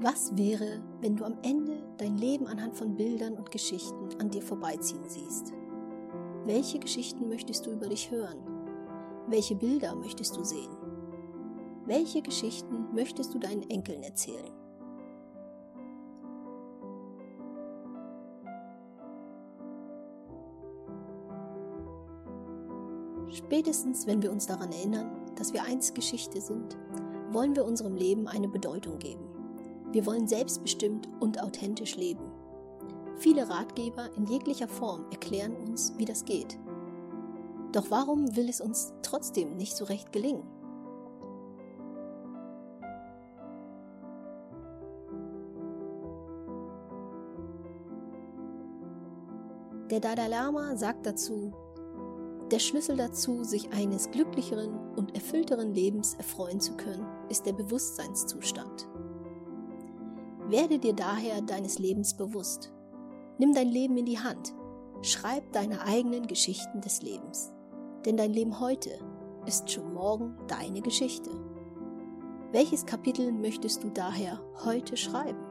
Was wäre, wenn du am Ende dein Leben anhand von Bildern und Geschichten an dir vorbeiziehen siehst? Welche Geschichten möchtest du über dich hören? Welche Bilder möchtest du sehen? Welche Geschichten möchtest du deinen Enkeln erzählen? Spätestens, wenn wir uns daran erinnern, dass wir einst Geschichte sind, wollen wir unserem Leben eine Bedeutung geben. Wir wollen selbstbestimmt und authentisch leben. Viele Ratgeber in jeglicher Form erklären uns, wie das geht. Doch warum will es uns trotzdem nicht so recht gelingen? Der Dalai Lama sagt dazu, der Schlüssel dazu, sich eines glücklicheren und erfüllteren Lebens erfreuen zu können, ist der Bewusstseinszustand. Werde dir daher deines Lebens bewusst. Nimm dein Leben in die Hand. Schreib deine eigenen Geschichten des Lebens. Denn dein Leben heute ist schon morgen deine Geschichte. Welches Kapitel möchtest du daher heute schreiben?